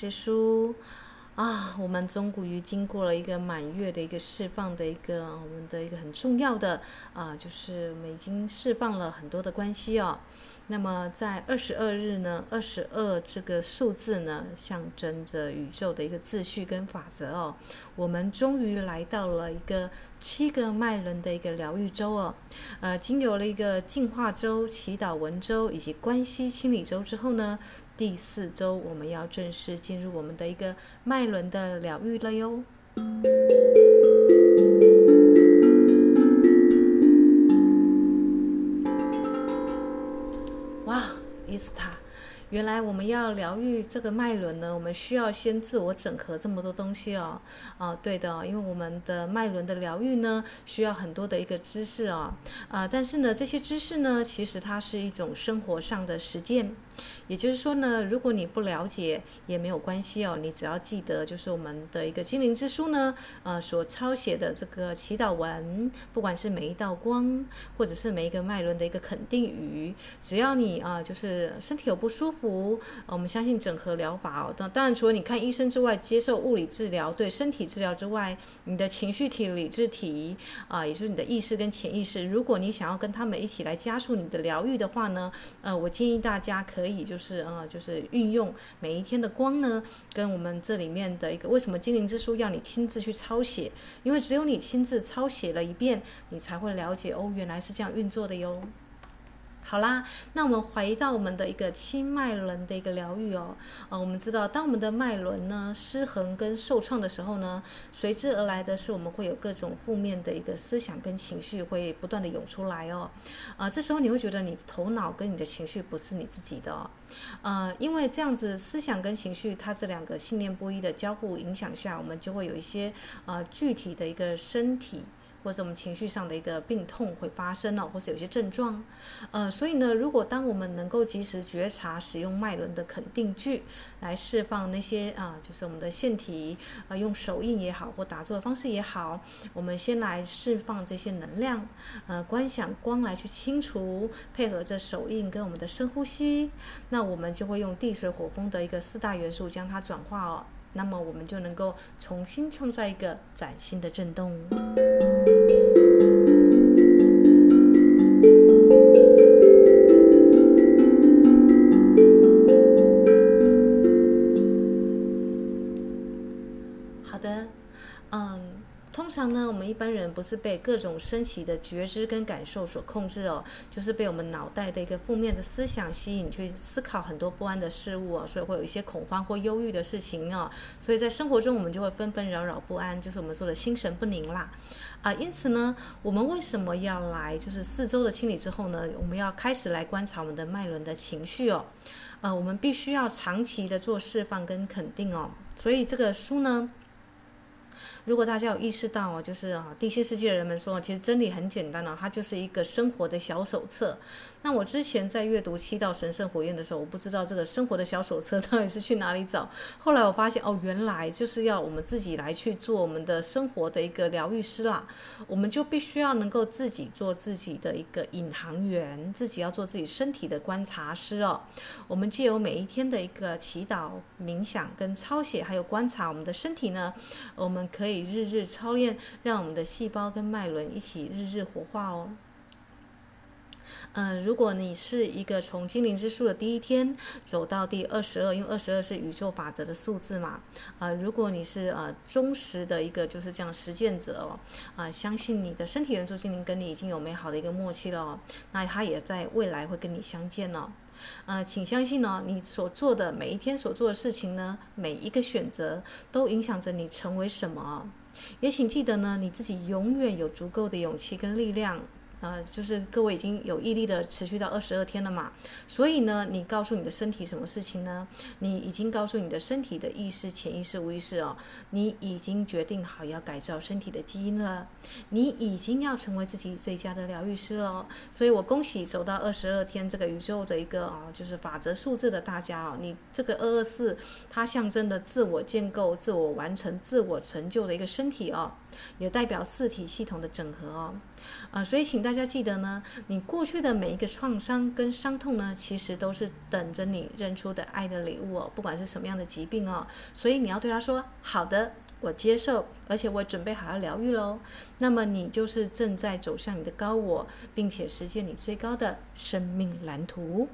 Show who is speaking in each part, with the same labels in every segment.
Speaker 1: 这书啊我们终鼓于经过了一个满月的一个释放的一个我们的一个很重要的啊就是我们已经释放了很多的关系哦。那么在二十二日呢？二十二这个数字呢，象征着宇宙的一个秩序跟法则哦。我们终于来到了一个七个脉轮的一个疗愈周哦。呃，经有了一个进化周、祈祷文周以及关系清理周之后呢，第四周我们要正式进入我们的一个脉轮的疗愈了哟。它原来我们要疗愈这个脉轮呢，我们需要先自我整合这么多东西哦，哦，对的，因为我们的脉轮的疗愈呢，需要很多的一个知识啊，啊，但是呢，这些知识呢，其实它是一种生活上的实践。也就是说呢，如果你不了解也没有关系哦，你只要记得，就是我们的一个精灵之书呢，呃，所抄写的这个祈祷文，不管是每一道光，或者是每一个脉轮的一个肯定语，只要你啊，就是身体有不舒服，我们相信整合疗法哦。当当然，除了你看医生之外，接受物理治疗对身体治疗之外，你的情绪体、理智体啊，也就是你的意识跟潜意识，如果你想要跟他们一起来加速你的疗愈的话呢，呃，我建议大家可以。可以就是啊，就是运用每一天的光呢，跟我们这里面的一个为什么精灵之书要你亲自去抄写，因为只有你亲自抄写了一遍，你才会了解哦，原来是这样运作的哟。好啦，那我们回到我们的一个清脉轮的一个疗愈哦。呃，我们知道，当我们的脉轮呢失衡跟受创的时候呢，随之而来的是我们会有各种负面的一个思想跟情绪会不断的涌出来哦。呃，这时候你会觉得你头脑跟你的情绪不是你自己的哦。呃，因为这样子思想跟情绪它这两个信念不一的交互影响下，我们就会有一些呃具体的一个身体或者我们情绪上的一个病痛会发生了或者有些症状。呃所以呢如果当我们能够及时觉察使用脉轮的肯定句来释放那些啊就是我们的腺体啊用手印也好或打坐的方式也好我们先来释放这些能量呃观想光来去清除配合着手印跟我们的深呼吸那我们就会用地水火风的一个四大元素将它转化哦那么我们就能够重新创造一个崭新的震动。一般人不是被各种升起的觉知跟感受所控制哦，就是被我们脑袋的一个负面的思想吸引去思考很多不安的事物哦，所以会有一些恐慌或忧郁的事情哦，所以在生活中我们就会纷纷扰扰不安，就是我们说的心神不宁啦。啊，因此呢，我们为什么要来就是四周的清理之后呢？我们要开始来观察我们的脉轮的情绪哦。呃，我们必须要长期的做释放跟肯定哦。所以这个书呢。如果大家有意识到啊就是啊第七世界的人们说其实真理很简单的它就是一个生活的小手册。那我之前在阅读《七道神圣火焰》的时候，我不知道这个生活的小手册 到底是去哪里找。后来我发现，哦，原来就是要我们自己来去做我们的生活的一个疗愈师啦。我们就必须要能够自己做自己的一个引航员，自己要做自己身体的观察师哦。我们借由每一天的一个祈祷、冥想跟抄写，还有观察我们的身体呢，我们可以日日操练，让我们的细胞跟脉轮一起日日活化哦。嗯如果你是一个从精灵之树的第一天走到第二十二因为二十二是宇宙法则的数字嘛啊如果你是呃忠实的一个就是这样实践者哦啊相信你的身体元素精灵跟你已经有美好的一个默契了哦那他也在未来会跟你相见哦。呃请相信呢你所做的每一天所做的事情呢每一个选择都影响着你成为什么也请记得呢你自己永远有足够的勇气跟力量呃，就是各位已经有毅力的持续到二十二天了嘛，所以呢，你告诉你的身体什么事情呢？你已经告诉你的身体的意识、潜意识、无意识哦，你已经决定好要改造身体的基因了，你已经要成为自己最佳的疗愈师了。所以我恭喜走到二十二天这个宇宙的一个哦，就是法则数字的大家哦，你这个二二四它象征的自我建构、自我完成、自我成就的一个身体哦，也代表四体系统的整合哦。呃，所以请大家记得呢，你过去的每一个创伤跟伤痛呢，其实都是等着你认出的爱的礼物哦，不管是什么样的疾病哦。所以你要对他说：“好的，我接受，而且我准备好要疗愈喽。”那么你就是正在走向你的高我，并且实现你最高的生命蓝图。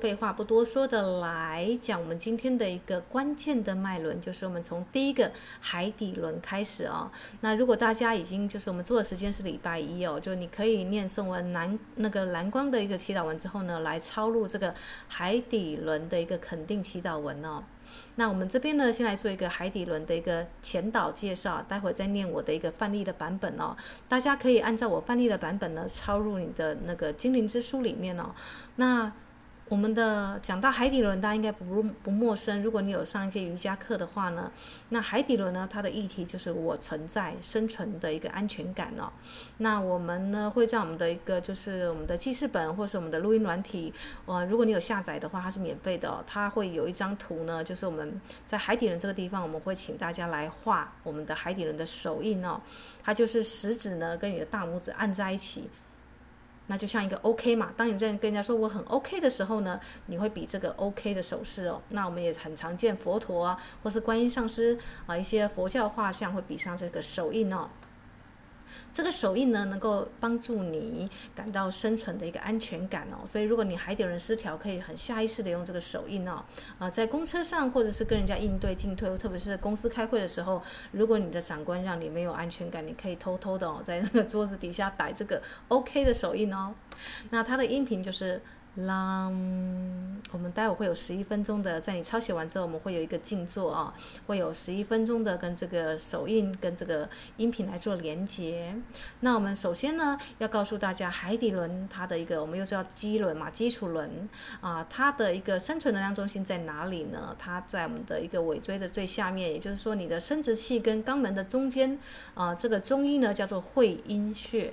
Speaker 1: 废话不多说的来讲，我们今天的一个关键的脉轮，就是我们从第一个海底轮开始哦。那如果大家已经就是我们做的时间是礼拜一哦，就你可以念诵完蓝那个蓝光的一个祈祷文之后呢，来抄录这个海底轮的一个肯定祈祷文哦。那我们这边呢，先来做一个海底轮的一个前导介绍，待会再念我的一个范例的版本哦。大家可以按照我范例的版本呢，抄入你的那个精灵之书里面哦。那我们的讲到海底轮，大家应该不不陌生。如果你有上一些瑜伽课的话呢，那海底轮呢，它的议题就是我存在、生存的一个安全感哦。那我们呢，会在我们的一个就是我们的记事本或是我们的录音软体，呃，如果你有下载的话，它是免费的。它会有一张图呢，就是我们在海底轮这个地方，我们会请大家来画我们的海底轮的手印哦。它就是食指呢跟你的大拇指按在一起。那就像一个 OK 嘛，当你在跟人家说我很 OK 的时候呢，你会比这个 OK 的手势哦。那我们也很常见佛陀啊，或是观音上师啊，一些佛教画像会比上这个手印哦。这个手印呢，能够帮助你感到生存的一个安全感哦。所以，如果你海底人失调，可以很下意识的用这个手印哦。啊，在公车上或者是跟人家应对进退，特别是公司开会的时候，如果你的长官让你没有安全感，你可以偷偷的哦，在那个桌子底下摆这个 OK 的手印哦。那它的音频就是。啷，我们待会会有十一分钟的，在你抄写完之后，我们会有一个静坐啊，会有十一分钟的跟这个手印跟这个音频来做连接。那我们首先呢，要告诉大家海底轮它的一个，我们又叫基轮嘛，基础轮啊，它的一个生存能量中心在哪里呢？它在我们的一个尾椎的最下面，也就是说你的生殖器跟肛门的中间啊，这个中医呢叫做会阴穴。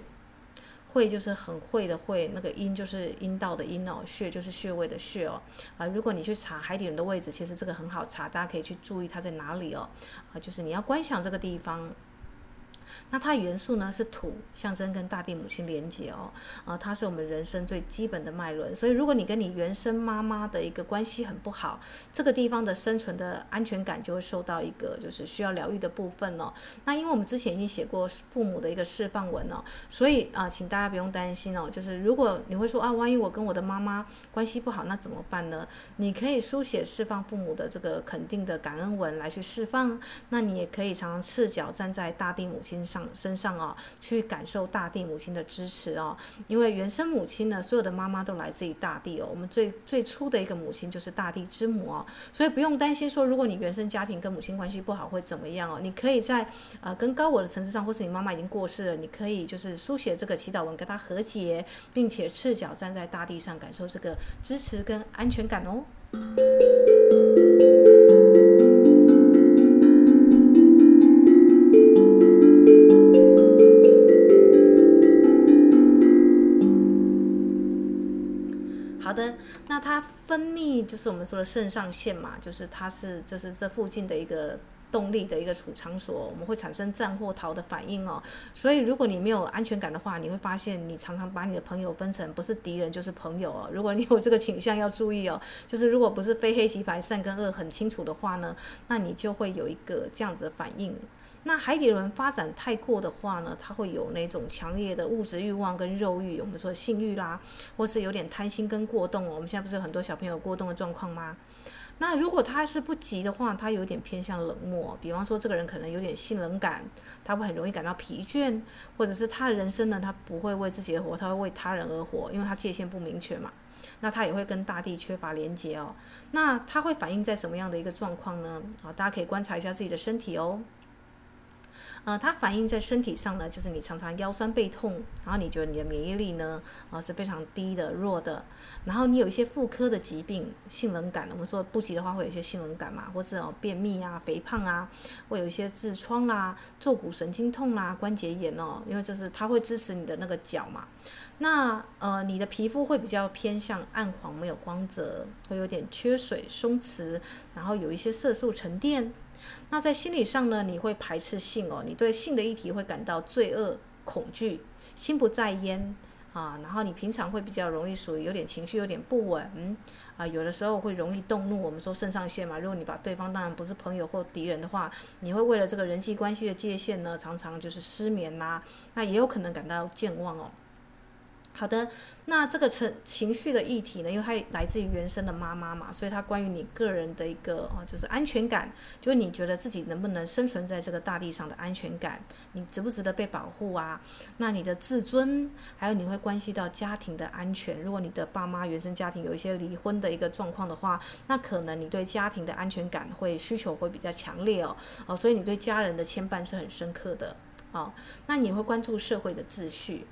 Speaker 1: 会就是很会的会，那个阴就是阴道的阴哦，穴就是穴位的穴哦。啊，如果你去查海底轮的位置，其实这个很好查，大家可以去注意它在哪里哦。啊，就是你要观想这个地方。那它的元素呢是土，象征跟大地母亲连接哦，啊，它是我们人生最基本的脉轮。所以，如果你跟你原生妈妈的一个关系很不好，这个地方的生存的安全感就会受到一个就是需要疗愈的部分哦。那因为我们之前已经写过父母的一个释放文哦，所以啊，请大家不用担心哦。就是如果你会说啊，万一我跟我的妈妈关系不好，那怎么办呢？你可以书写释放父母的这个肯定的感恩文来去释放。那你也可以常常赤脚站在大地母亲上身上哦，去感受大地母亲的支持哦，因为原生母亲呢，所有的妈妈都来自于大地哦。我们最最初的一个母亲就是大地之母哦，所以不用担心说，如果你原生家庭跟母亲关系不好会怎么样哦。你可以在呃跟高我的层次上，或是你妈妈已经过世了，你可以就是书写这个祈祷文跟她和解，并且赤脚站在大地上感受这个支持跟安全感哦。那它分泌就是我们说的肾上腺嘛，就是它是就是这附近的一个动力的一个储藏所，我们会产生战或逃的反应哦。所以如果你没有安全感的话，你会发现你常常把你的朋友分成不是敌人就是朋友哦。如果你有这个倾向，要注意哦。就是如果不是非黑即白，善跟恶很清楚的话呢，那你就会有一个这样子的反应。那海底轮发展太过的话呢，它会有那种强烈的物质欲望跟肉欲，我们说性欲啦，或是有点贪心跟过动。我们现在不是很多小朋友过动的状况吗？那如果他是不急的话，他有点偏向冷漠。比方说，这个人可能有点性冷感，他会很容易感到疲倦，或者是他的人生呢，他不会为自己而活，他会为他人而活，因为他界限不明确嘛。那他也会跟大地缺乏连接哦。那他会反映在什么样的一个状况呢？啊，大家可以观察一下自己的身体哦。呃，它反映在身体上呢，就是你常常腰酸背痛，然后你觉得你的免疫力呢，啊、是非常低的、弱的，然后你有一些妇科的疾病，性冷感，我们说不急的话会有一些性冷感嘛，或是哦便秘啊、肥胖啊，会有一些痔疮啦、坐骨神经痛啦、关节炎哦，因为这是它会支持你的那个脚嘛。那呃，你的皮肤会比较偏向暗黄，没有光泽，会有点缺水、松弛，然后有一些色素沉淀。那在心理上呢，你会排斥性哦，你对性的议题会感到罪恶、恐惧，心不在焉啊。然后你平常会比较容易属于有点情绪有点不稳，啊，有的时候会容易动怒。我们说肾上腺嘛，如果你把对方当然不是朋友或敌人的话，你会为了这个人际关系的界限呢，常常就是失眠呐、那也有可能感到健忘哦。好的，那这个情情绪的议题呢，因为它来自于原生的妈妈嘛，所以它关于你个人的一个啊，就是安全感，就是你觉得自己能不能生存在这个大地上的安全感，你值不值得被保护啊？那你的自尊，还有你会关系到家庭的安全。如果你的爸妈原生家庭有一些离婚的一个状况的话，那可能你对家庭的安全感会需求会比较强烈哦，哦，所以你对家人的牵绊是很深刻的哦。那你会关注社会的秩序。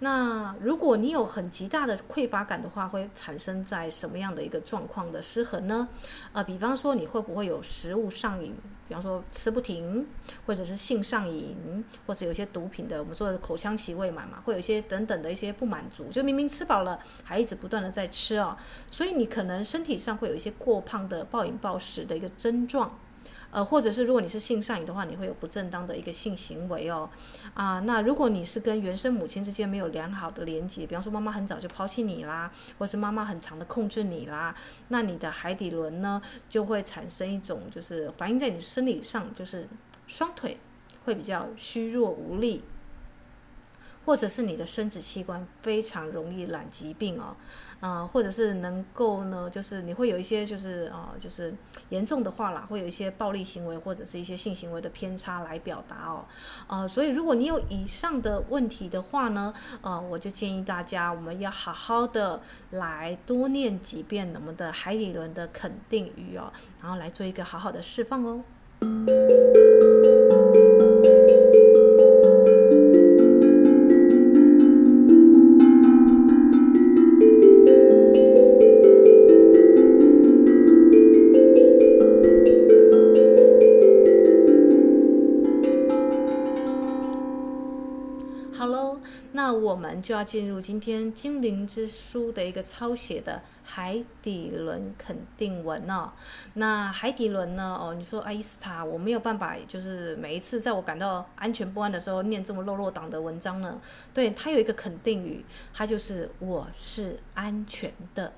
Speaker 1: 那如果你有很极大的匮乏感的话，会产生在什么样的一个状况的失衡呢？呃，比方说你会不会有食物上瘾？比方说吃不停，或者是性上瘾，或者有些毒品的，我们说的口腔期未满嘛，会有一些等等的一些不满足，就明明吃饱了，还一直不断的在吃哦，所以你可能身体上会有一些过胖的暴饮暴食的一个症状。呃，或者是如果你是性上瘾的话，你会有不正当的一个性行为哦，啊，那如果你是跟原生母亲之间没有良好的连接，比方说妈妈很早就抛弃你啦，或是妈妈很长的控制你啦，那你的海底轮呢就会产生一种就是反映在你生理上，就是双腿会比较虚弱无力。或者是你的生殖器官非常容易染疾病哦，啊、呃，或者是能够呢，就是你会有一些就是啊、呃，就是严重的话啦，会有一些暴力行为或者是一些性行为的偏差来表达哦，呃，所以如果你有以上的问题的话呢，呃，我就建议大家我们要好好的来多念几遍我们的海底轮的肯定语哦，然后来做一个好好的释放哦。就要进入今天精灵之书的一个抄写的海底轮肯定文哦。那海底轮呢？哦，你说阿伊斯塔，我没有办法，就是每一次在我感到安全不安的时候念这么落落党的文章呢？对，它有一个肯定语，它就是我是安全的。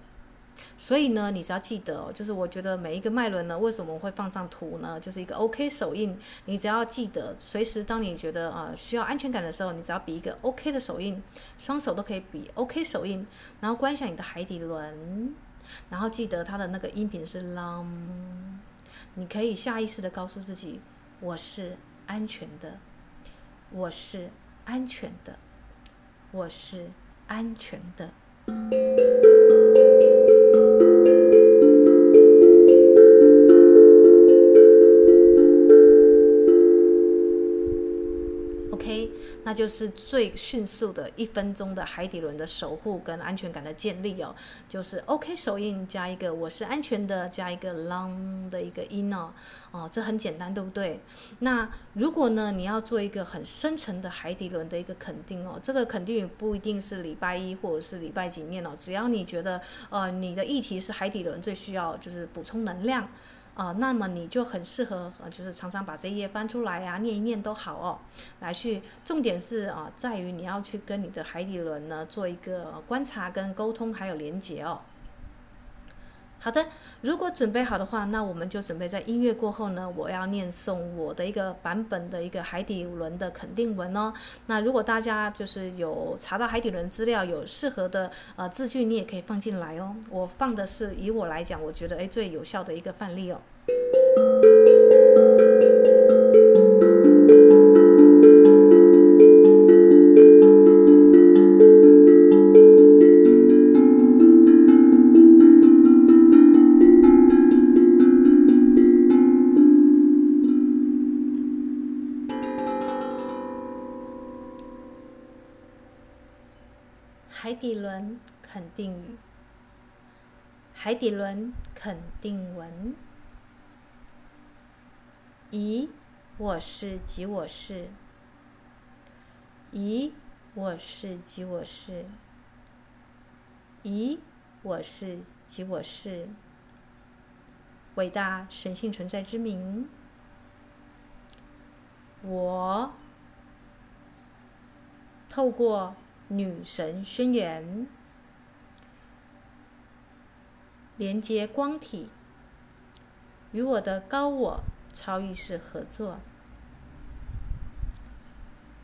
Speaker 1: 所以呢，你只要记得哦，就是我觉得每一个脉轮呢，为什么会放上图呢？就是一个 OK 手印。你只要记得，随时当你觉得呃需要安全感的时候，你只要比一个 OK 的手印，双手都可以比 OK 手印，然后观想你的海底轮，然后记得它的那个音频是 long。你可以下意识的告诉自己，我是安全的，我是安全的，我是安全的。就是最迅速的一分钟的海底轮的守护跟安全感的建立哦，就是 OK 手印加一个我是安全的加一个 long 的一个音哦，哦，这很简单，对不对？那如果呢，你要做一个很深层的海底轮的一个肯定哦，这个肯定不一定是礼拜一或者是礼拜几念哦，只要你觉得呃你的议题是海底轮最需要就是补充能量。啊、那么你就很适合，就是常常把这一页翻出来啊，念一念都好哦。来去，重点是啊、在于你要去跟你的海底轮呢做一个观察跟沟通，还有连接哦。好的，如果准备好的话，那我们就准备在音乐过后呢，我要念诵我的一个版本的一个海底轮的肯定文哦。那如果大家就是有查到海底轮资料，有适合的呃字句，你也可以放进来哦。我放的是以我来讲，我觉得诶最有效的一个范例哦。海底轮肯定语。海底轮肯定文。咦我是即我是。咦我是即我是。咦我是即我是。伟大神性存在之名。我透过女神宣言，连接光体，与我的高我超意识合作，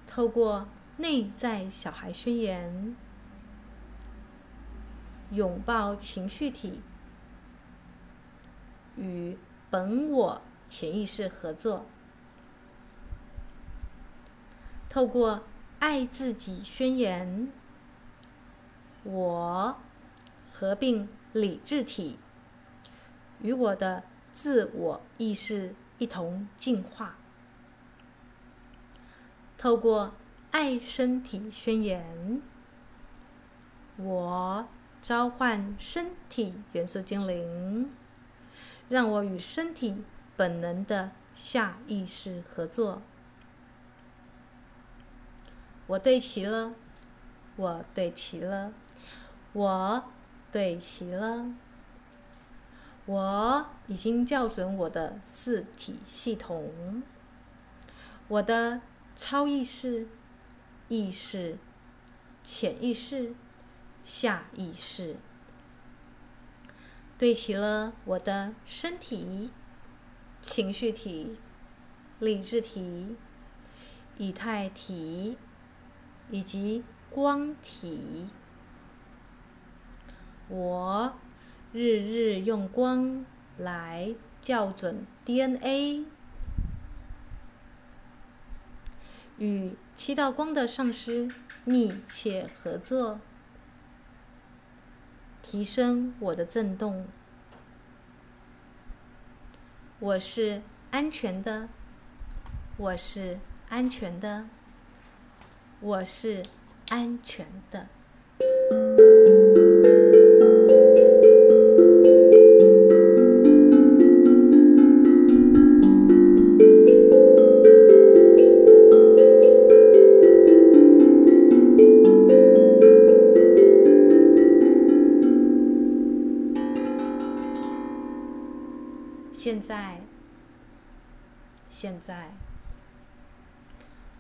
Speaker 1: 透过内在小孩宣言，拥抱情绪体，与本我潜意识合作。透过爱自己宣言，我合并理智体，与我的自我意识一同进化。透过爱身体宣言，我召唤身体元素精灵，让我与身体本能的下意识合作。我对齐了，我对齐了，我对齐了。我已经校准我的四体系统，我的超意识、意识、潜意识、下意识。对齐了我的身体、情绪体、理智体、以太体。以及光体，我日日用光来校准 DNA，与七道光的上师密切合作，提升我的振动。我是安全的，我是安全的。我是安全的。现在，现在。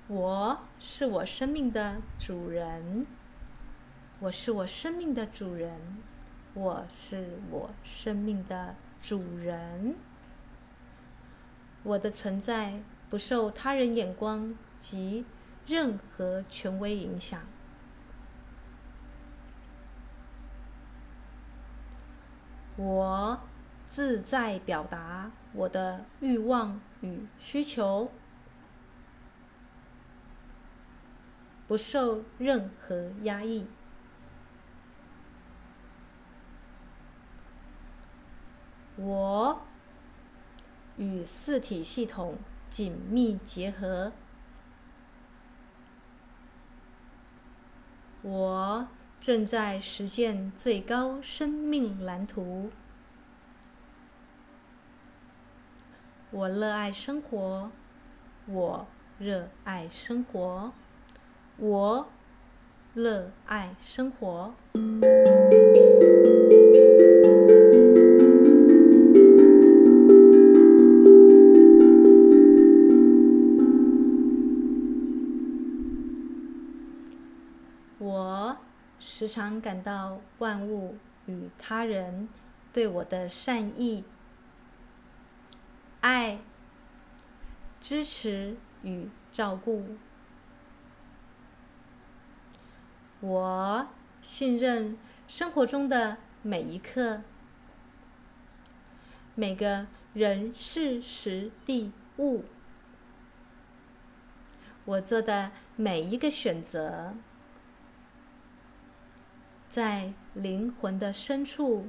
Speaker 1: 我是我生命的主人，我是我生命的主人，我是我生命的主人。我的存在不受他人眼光及任何权威影响。我自在表达我的欲望与需求。不受任何压抑。我与四体系统紧密结合。我正在实践最高生命蓝图。我热爱生活。我热爱生活。我热爱生活。我时常感到万物与他人对我的善意、爱、支持与照顾。我信任生活中的每一刻，每个人、事、时、地、物。我做的每一个选择，在灵魂的深处，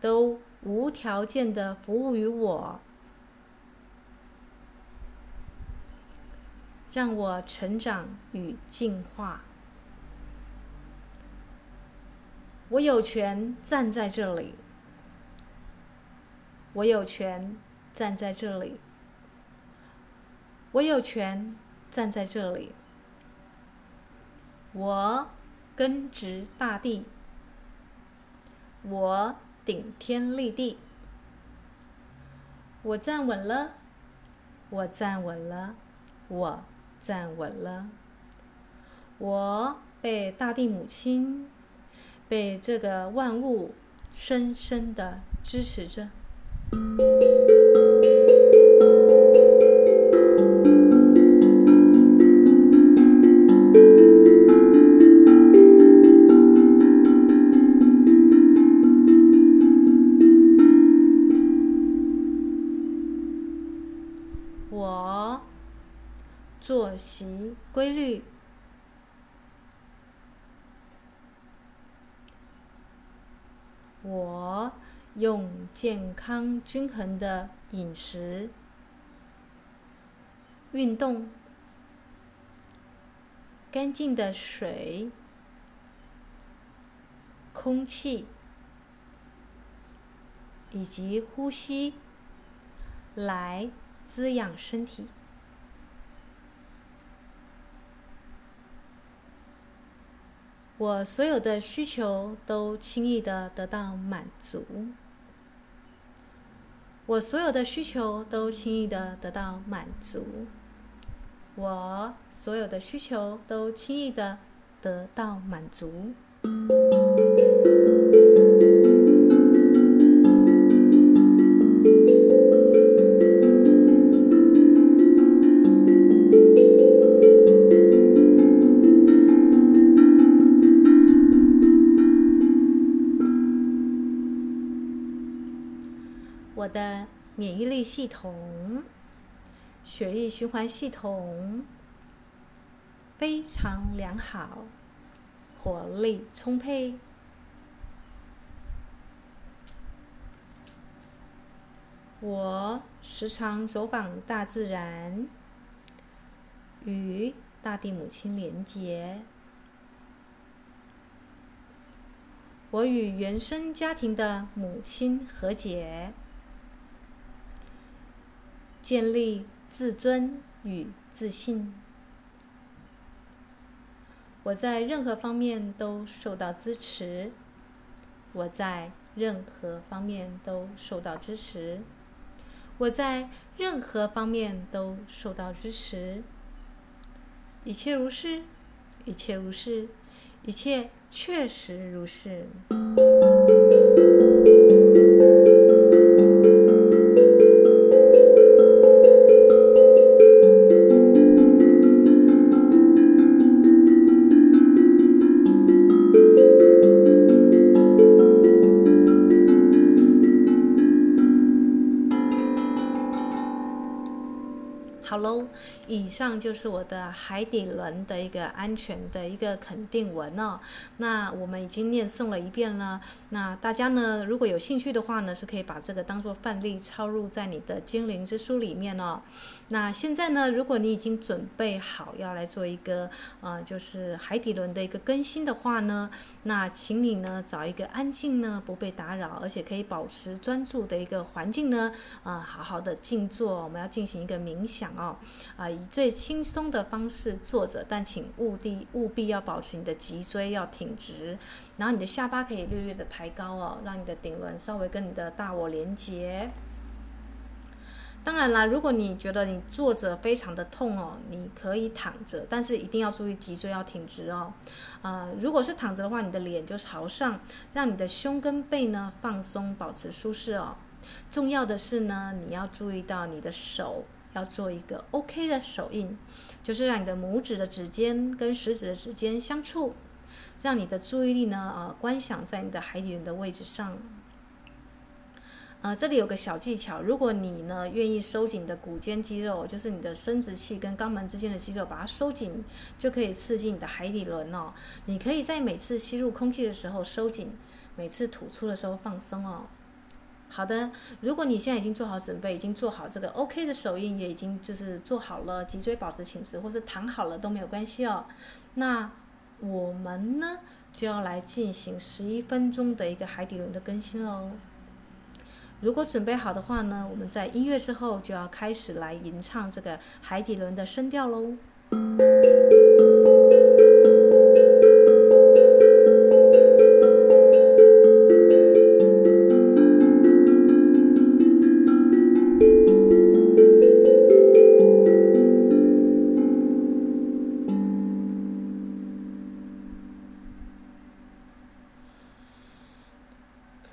Speaker 1: 都无条件的服务于我。让我成长与进化。我有权站在这里。我有权站在这里。我有权站在这里。我根植大地。我顶天立地。我站稳了。我站稳了。我站稳了。我被大地母亲，被这个万物深深的支持着。均衡的饮食、运动、干净的水、空气以及呼吸来滋养身体。我所有的需求都轻易的得到满足。我所有的需求都轻易的得到满足。我所有的需求都轻易的得到满足。系统、血液循环系统非常良好，活力充沛。我时常走访大自然，与大地母亲连结。我与原生家庭的母亲和解。建立自尊与自信。我在任何方面都受到支持。我在任何方面都受到支持。我在任何方面都受到支持。一切如是，一切如是，一切确实如是。上就是我的海底轮的一个安全的一个肯定文哦。那我们已经念诵了一遍了。那大家呢，如果有兴趣的话呢，是可以把这个当做范例抄入在你的精灵之书里面哦。那现在呢，如果你已经准备好要来做一个呃，就是海底轮的一个更新的话呢，那请你呢找一个安静呢，不被打扰，而且可以保持专注的一个环境呢，啊、呃，好好的静坐。我们要进行一个冥想哦，啊、以最轻松的方式坐着，但请务必务必要保持你的脊椎要挺直，然后你的下巴可以略略的抬高哦，让你的顶轮稍微跟你的大我连接。当然啦，如果你觉得你坐着非常的痛哦，你可以躺着，但是一定要注意脊椎要挺直哦。呃，如果是躺着的话，你的脸就朝上，让你的胸跟背呢放松，保持舒适哦。重要的是呢，你要注意到你的手要做一个 OK 的手印，就是让你的拇指的指尖跟食指的指尖相触，让你的注意力呢呃观想在你的海底轮的位置上。呃，这里有个小技巧，如果你呢愿意收紧你的骨间肌肉，就是你的生殖器跟肛门之间的肌肉，把它收紧，就可以刺激你的海底轮哦。你可以在每次吸入空气的时候收紧，每次吐出的时候放松哦。好的，如果你现在已经做好准备，已经做好这个 OK 的手印，也已经就是做好了脊椎保持挺直，或是躺好了都没有关系哦。那我们呢就要来进行十一分钟的一个海底轮的更新喽。如果准备好的话呢，我们在音乐之后就要开始来吟唱这个海底轮的声调喽。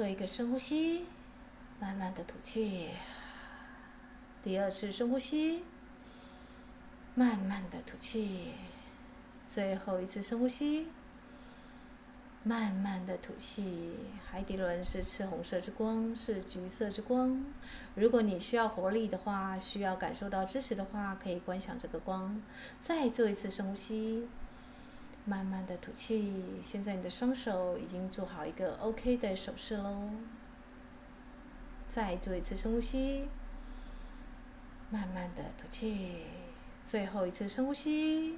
Speaker 1: 做一个深呼吸。慢慢的吐气，第二次深呼吸，慢慢的吐气，最后一次深呼吸，慢慢的吐气。海底轮是赤红色之光，是橘色之光。如果你需要活力的话，需要感受到支持的话，可以观想这个光。再做一次深呼吸，慢慢的吐气。现在你的双手已经做好一个 OK 的手势喽。再做一次深呼吸，慢慢的吐气，最后一次深呼吸，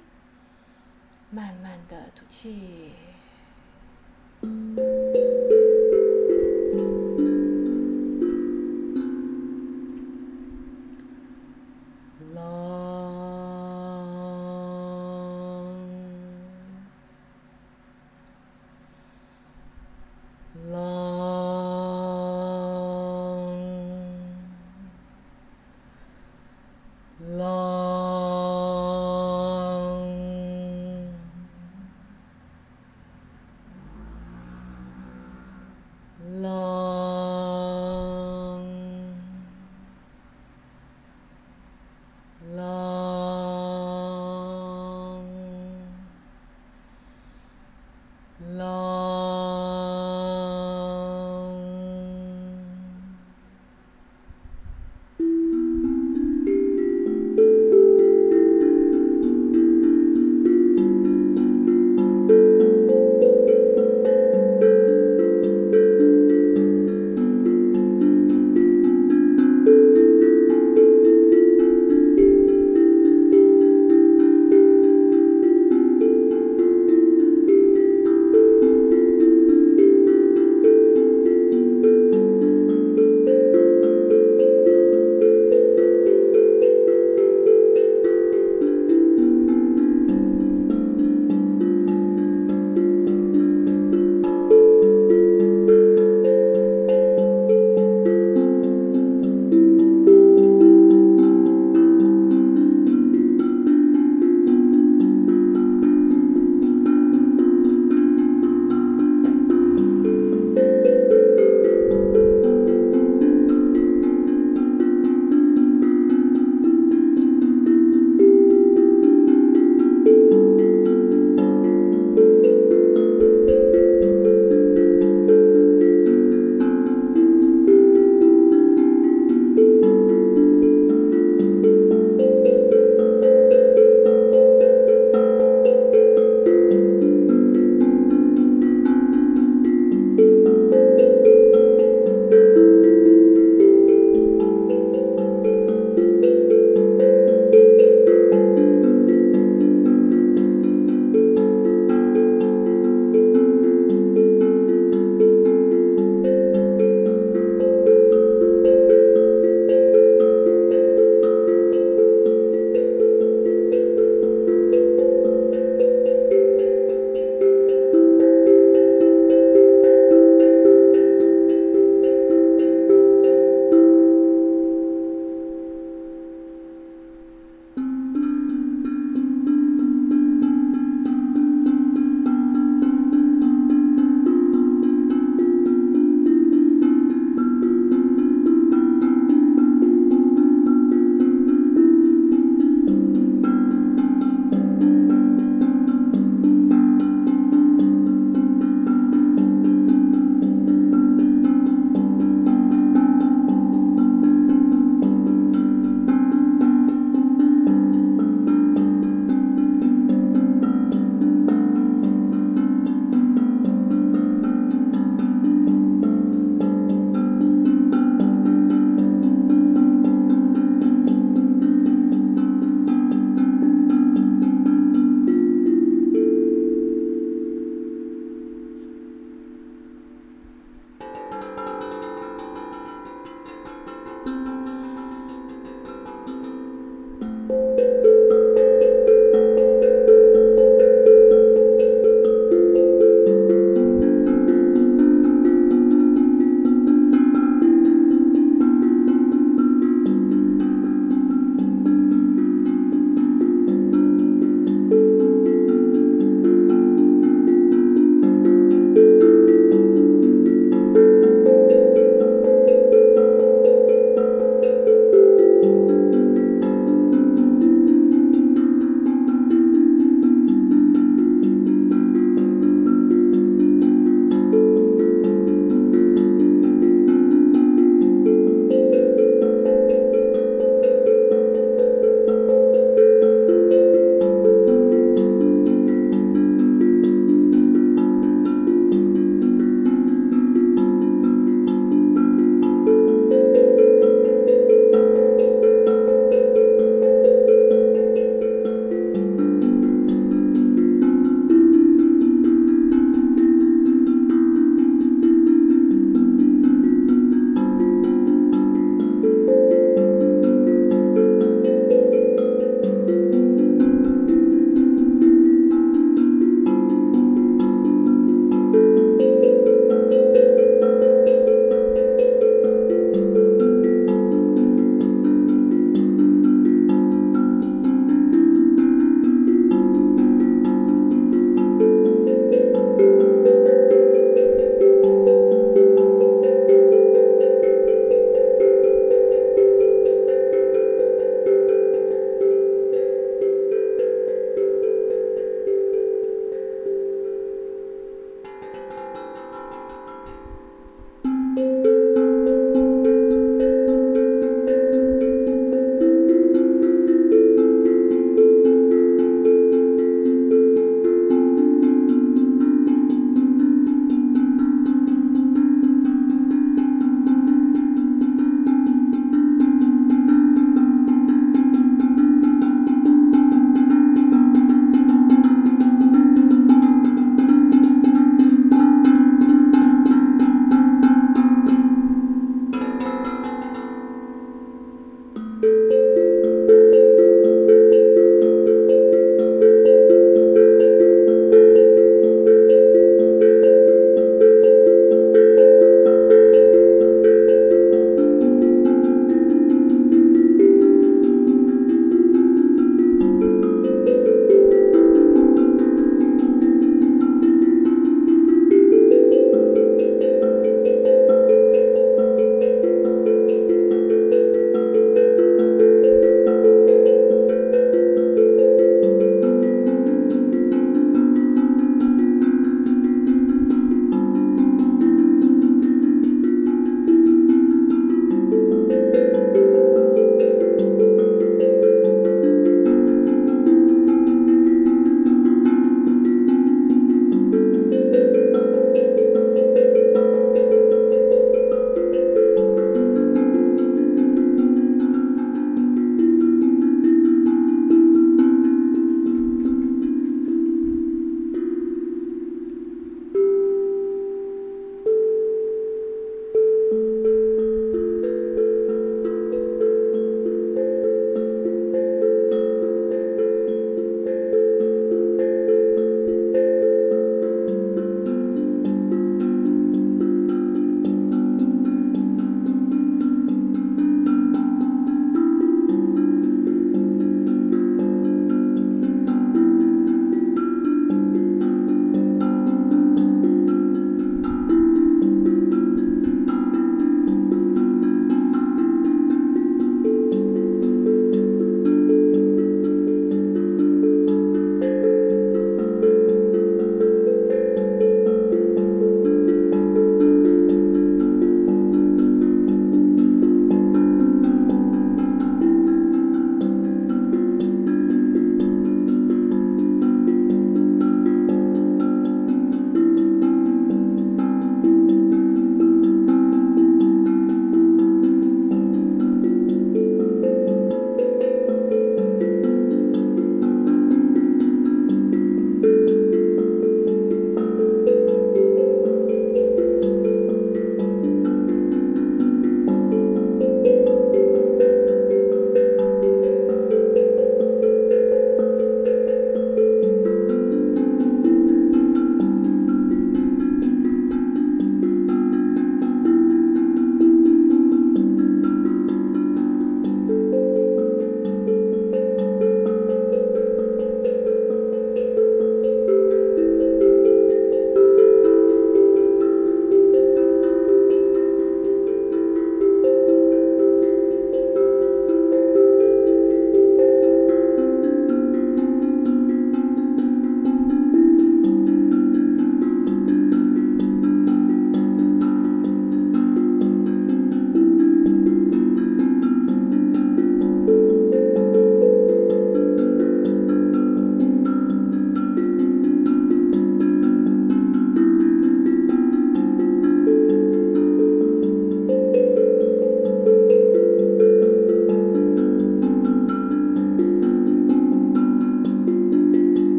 Speaker 1: 慢慢的吐气。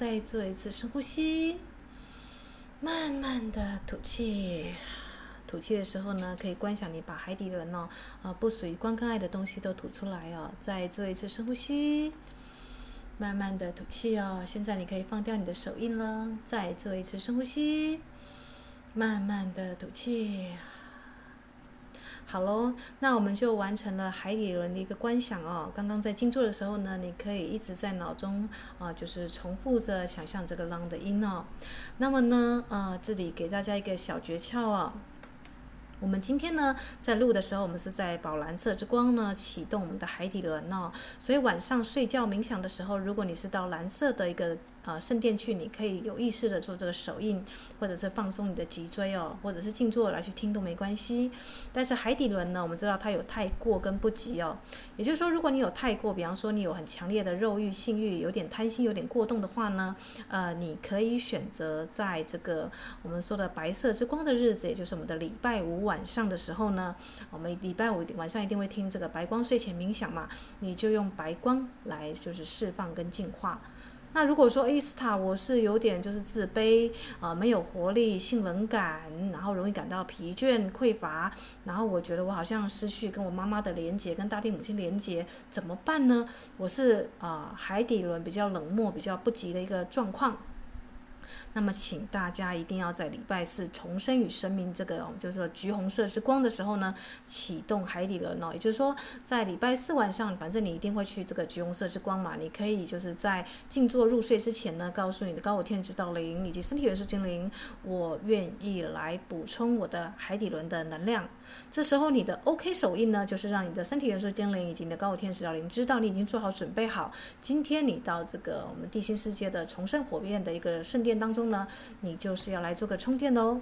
Speaker 1: 再做一次深呼吸，慢慢的吐气。吐气的时候呢，可以观想你把海底轮哦，啊，不属于光跟爱的东西都吐出来哦。再做一次深呼吸，慢慢的吐气哦。现在你可以放掉你的手印了。再做一次深呼吸，慢慢的吐气。好喽，那我们就完成了海底轮的一个观想哦。刚刚在静坐的时候呢，你可以一直在脑中啊，就是重复着想象这个浪的音哦。那么呢，呃，这里给大家一个小诀窍哦。我们今天呢，在录的时候，我们是在宝蓝色之光呢启动我们的海底轮哦。所以晚上睡觉冥想的时候，如果你是到蓝色的一个。啊，圣殿去，你可以有意识的做这个手印，或者是放松你的脊椎哦，或者是静坐来去听都没关系。但是海底轮呢，我们知道它有太过跟不及哦。也就是说，如果你有太过，比方说你有很强烈的肉欲、性欲，有点贪心、有点过动的话呢，呃，你可以选择在这个我们说的白色之光的日子，也就是我们的礼拜五晚上的时候呢，我们礼拜五晚上一定会听这个白光睡前冥想嘛，你就用白光来就是释放跟净化。那如果说伊斯塔，我是有点就是自卑啊、呃，没有活力，性冷感，然后容易感到疲倦匮乏，然后我觉得我好像失去跟我妈妈的连接，跟大地母亲连接，怎么办呢？我是啊、呃，海底轮比较冷漠，比较不急的一个状况。那么，请大家一定要在礼拜四重生与生命这个就是说橘红色之光的时候呢，启动海底轮哦。也就是说，在礼拜四晚上，反正你一定会去这个橘红色之光嘛。你可以就是在静坐入睡之前呢，告诉你的高我天使指导灵以及身体元素精灵，我愿意来补充我的海底轮的能量。这时候你的 OK 手印呢，就是让你的身体元素精灵以及你的高我天使老灵知道你已经做好准备好，今天你到这个我们地心世界的重生火焰的一个圣殿当。中呢，你就是要来做个充电的哦。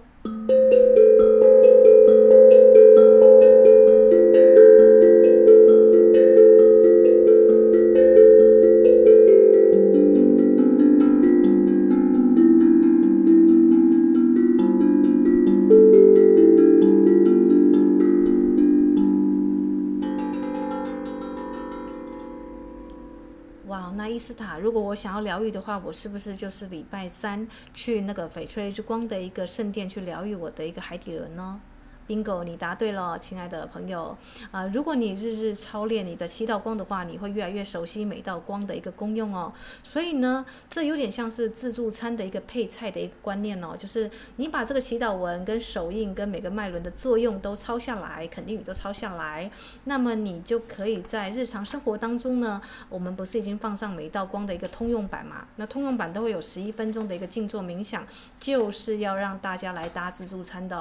Speaker 1: 斯塔，如果我想要疗愈的话，我是不是就是礼拜三去那个翡翠之光的一个圣殿去疗愈我的一个海底轮呢？？Bingo，你答对了，亲爱的朋友。啊、如果你日日操练你的七道光的话，你会越来越熟悉每道光的一个功用哦。所以呢，这有点像是自助餐的一个配菜的一个观念哦，就是你把这个祈祷文跟手印跟每个脉轮的作用都抄下来，肯定语都抄下来，那么你就可以在日常生活当中呢，我们不是已经放上每一道光的一个通用版嘛？那通用版都会有十一分钟的一个静坐冥想，就是要让大家来搭自助餐的。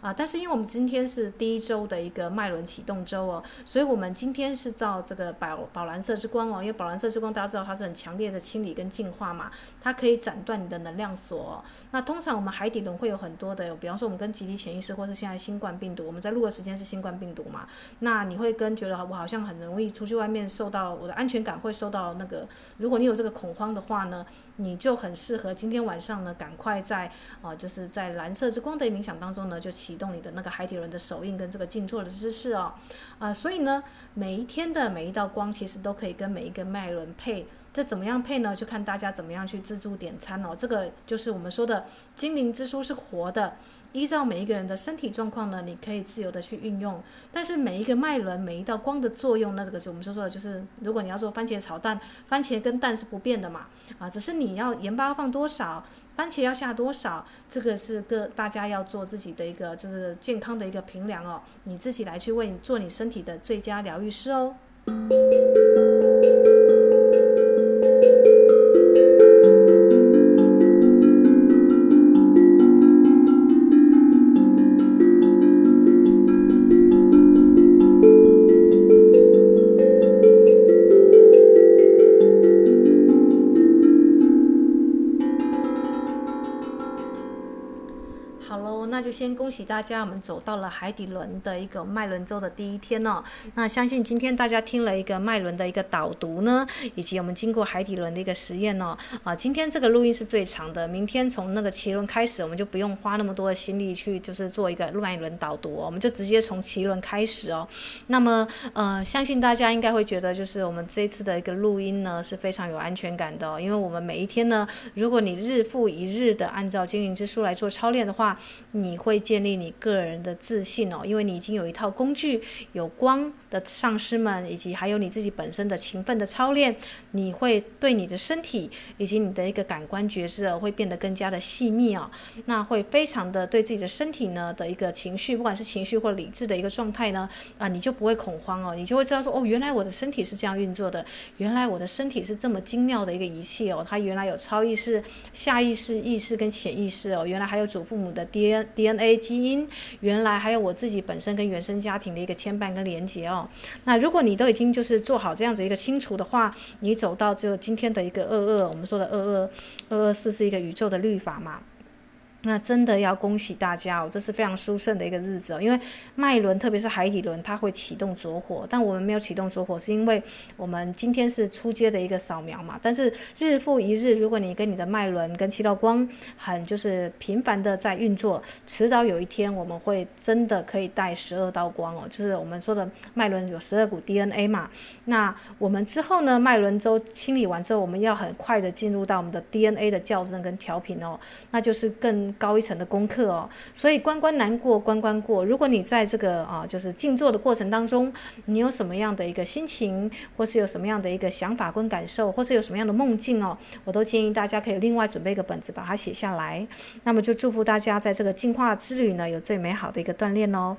Speaker 1: 啊、但是因为我们今天是第一周的一个脉轮启动周哦，所以我们今天是照这个宝宝蓝色之光哦，因为宝蓝色之光大家知道它是很强烈的清理跟净化嘛，它可以斩断你的能量锁。那通常我们海底轮会有很多的，比方说我们跟集体潜意识，或是现在新冠病毒，我们在录的时间是新冠病毒嘛，那你会跟觉得我好像很容易出去外面受到我的安全感会受到那个，如果你有这个恐慌的话呢，你就很适合今天晚上呢，赶快在啊，就是在蓝色之光的冥想当中呢，就启动你的那个海底轮的手印跟这个静坐的姿势哦，啊、所以呢，每一天的每一道光其实都可以跟每一个脉轮配。这怎么样配呢？就看大家怎么样去自助点餐哦。这个就是我们说的精灵之书是活的，依照每一个人的身体状况呢，你可以自由的去运用。但是每一个脉轮、每一道光的作用，那这个是我们说说的，就是如果你要做番茄炒蛋，番茄跟蛋是不变的嘛，啊，只是你要盐巴放多少，番茄要下多少，这个是个大家要做自己的一个就是健康的一个评量哦，你自己来去为你做你身体的最佳疗愈师哦。就先恭喜大家，我们走到了海底轮的一个脉轮周的第一天哦。那相信今天大家听了一个脉轮的一个导读呢，以及我们经过海底轮的一个实验哦。啊，今天这个录音是最长的，明天从那个脐轮开始，我们就不用花那么多的心力去就是做一个脉轮导读，我们就直接从脐轮开始哦。那么呃，相信大家应该会觉得，就是我们这一次的一个录音呢是非常有安全感的哦，因为我们每一天呢，如果你日复一日的按照精灵之书来做操练的话，你会建立你个人的自信哦，因为你已经有一套工具，有光的上师们，以及还有你自己本身的勤奋的操练，你会对你的身体以及你的一个感官觉知，会变得更加的细密哦，那会非常的对自己的身体呢的一个情绪，不管是情绪或理智的一个状态呢，啊，你就不会恐慌哦，你就会知道说，哦，原来我的身体是这样运作的，原来我的身体是这么精妙的一个仪器哦，它原来有超意识、下意识、意识跟潜意识哦，原来还有祖父母的 D N D N A 基因，原来还有我自己本身跟原生家庭的一个牵绊跟连接哦。那如果你都已经就是做好这样子一个清除的话，你走到这今天的一个二二，我们说的二二二二四是一个宇宙的律法嘛。那真的要恭喜大家哦，这是非常殊胜的一个日子哦。因为脉轮，特别是海底轮，它会启动着火，但我们没有启动着火，是因为我们今天是初阶的一个扫描嘛。但是日复一日，如果你跟你的脉轮跟七道光很就是频繁的在运作，迟早有一天我们会真的可以带十二道光哦，就是我们说的脉轮有十二股 DNA 嘛。那我们之后呢，脉轮周清理完之后，我们要很快的进入到我们的 DNA 的校正跟调频哦，那就是更高一层的功课哦，所以关关难过关关过。如果你在这个啊，就是静坐的过程当中，你有什么样的一个心情，或是有什么样的一个想法跟感受，或是有什么样的梦境哦，我都建议大家可以另外准备一个本子，把它写下来。那么就祝福大家在这个进化之旅呢，有最美好的一个锻炼哦。